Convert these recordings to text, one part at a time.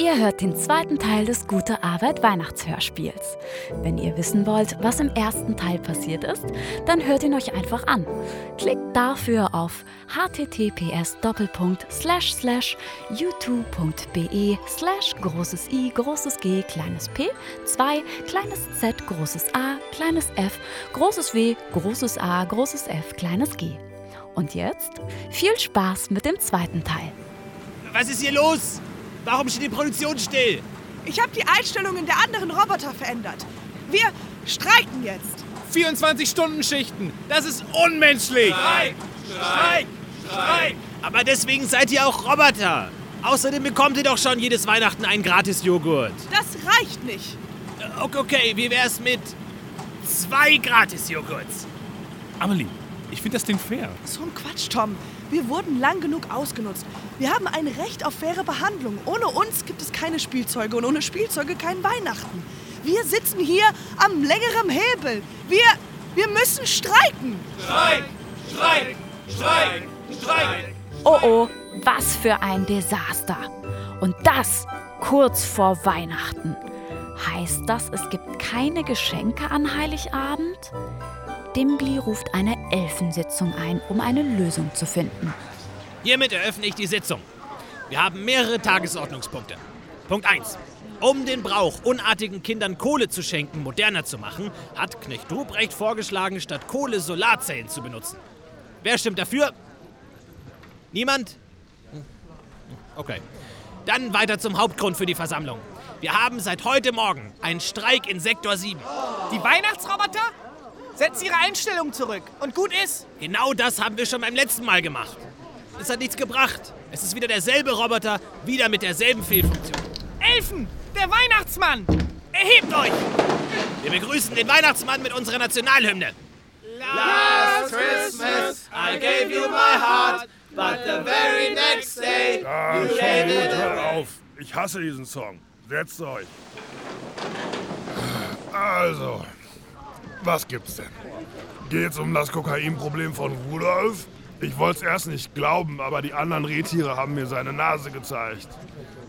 Ihr hört den zweiten Teil des Gute Arbeit Weihnachtshörspiels. Wenn ihr wissen wollt, was im ersten Teil passiert ist, dann hört ihn euch einfach an. Klickt dafür auf https youtube.be slash großes i großes g kleines p 2 kleines z großes a kleines f großes w großes a großes f kleines g. Und jetzt viel Spaß mit dem zweiten Teil. Was ist hier los? Warum steht die Produktion still? Ich habe die Einstellungen der anderen Roboter verändert. Wir streiken jetzt. 24-Stunden-Schichten. Das ist unmenschlich. Streik! Streik! Streik! Aber deswegen seid ihr auch Roboter. Außerdem bekommt ihr doch schon jedes Weihnachten einen Gratis-Joghurt. Das reicht nicht. Äh, Okay, okay, wie wär's mit zwei Gratis-Joghurts? Amelie, ich finde das Ding fair. So ein Quatsch, Tom. Wir wurden lang genug ausgenutzt. Wir haben ein Recht auf faire Behandlung. Ohne uns gibt es keine Spielzeuge und ohne Spielzeuge kein Weihnachten. Wir sitzen hier am längeren Hebel. Wir, wir müssen streiken. Streik! Streik! Streik! Streik! Oh oh, was für ein Desaster. Und das kurz vor Weihnachten. Heißt das, es gibt keine Geschenke an Heiligabend? Dimbli ruft eine Elfensitzung ein, um eine Lösung zu finden. Hiermit eröffne ich die Sitzung. Wir haben mehrere Tagesordnungspunkte. Punkt 1. Um den Brauch, unartigen Kindern Kohle zu schenken, moderner zu machen, hat Knecht Ruprecht vorgeschlagen, statt Kohle Solarzellen zu benutzen. Wer stimmt dafür? Niemand? Okay. Dann weiter zum Hauptgrund für die Versammlung. Wir haben seit heute Morgen einen Streik in Sektor 7. Die Weihnachtsroboter? Setzt ihre Einstellung zurück. Und gut ist. Genau das haben wir schon beim letzten Mal gemacht. Es hat nichts gebracht. Es ist wieder derselbe Roboter, wieder mit derselben Fehlfunktion. Elfen! Der Weihnachtsmann! Erhebt euch! Wir begrüßen den Weihnachtsmann mit unserer Nationalhymne. Last Christmas I gave you my heart, but the very next day you gave it hör away. auf. Ich hasse diesen Song. Setzt euch. Also, was gibt's denn? Geht's um das Kokainproblem von Rudolf? Ich wollte es erst nicht glauben, aber die anderen Rehtiere haben mir seine Nase gezeigt.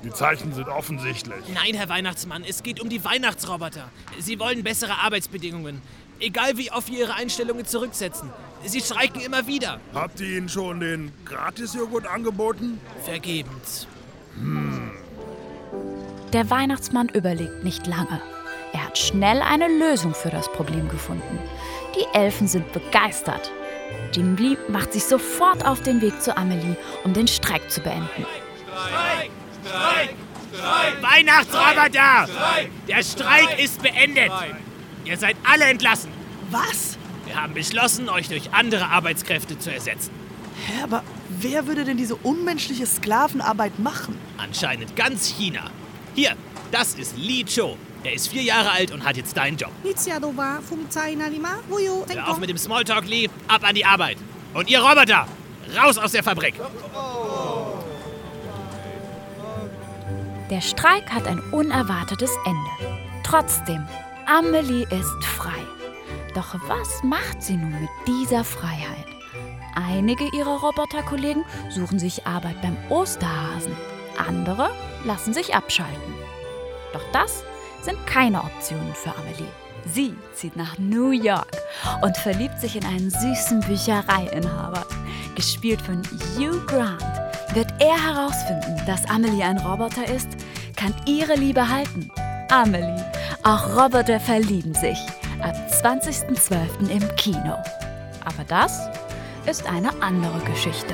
Die Zeichen sind offensichtlich. Nein, Herr Weihnachtsmann, es geht um die Weihnachtsroboter. Sie wollen bessere Arbeitsbedingungen. Egal wie oft wir ihre Einstellungen zurücksetzen. Sie streiken immer wieder. Habt ihr ihnen schon den Gratisjoghurt angeboten? Vergebens. Der Weihnachtsmann überlegt nicht lange. Er hat schnell eine Lösung für das Problem gefunden. Die Elfen sind begeistert. Dimbli macht sich sofort auf den Weg zu Amelie, um den Streik zu beenden. Streik! Streik! Streik! Weihnachtsroboter! Streik! Der Streik ist beendet. Ihr seid alle entlassen. Was? Wir haben beschlossen, euch durch andere Arbeitskräfte zu ersetzen. Hä, aber wer würde denn diese unmenschliche Sklavenarbeit machen? Anscheinend ganz China. Hier, das ist Lee Cho. Er ist vier Jahre alt und hat jetzt deinen Job. Hör auf mit dem Smalltalk, Lee. Ab an die Arbeit. Und ihr Roboter, raus aus der Fabrik. Der Streik hat ein unerwartetes Ende. Trotzdem, Amelie ist frei. Doch was macht sie nun mit dieser Freiheit? Einige ihrer Roboterkollegen suchen sich Arbeit beim Osterhasen. Andere lassen sich abschalten. Doch das sind keine Optionen für Amelie. Sie zieht nach New York und verliebt sich in einen süßen Büchereiinhaber. Gespielt von Hugh Grant wird er herausfinden, dass Amelie ein Roboter ist, kann ihre Liebe halten. Amelie, auch Roboter verlieben sich. Ab 20.12. im Kino. Aber das ist eine andere Geschichte.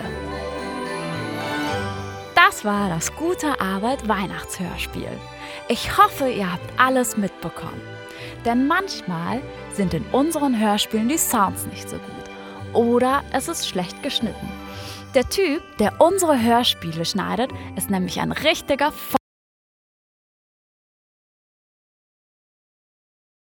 Das war das Gute Arbeit Weihnachtshörspiel. Ich hoffe, ihr habt alles mitbekommen. Denn manchmal sind in unseren Hörspielen die Sounds nicht so gut. Oder es ist schlecht geschnitten. Der Typ, der unsere Hörspiele schneidet, ist nämlich ein richtiger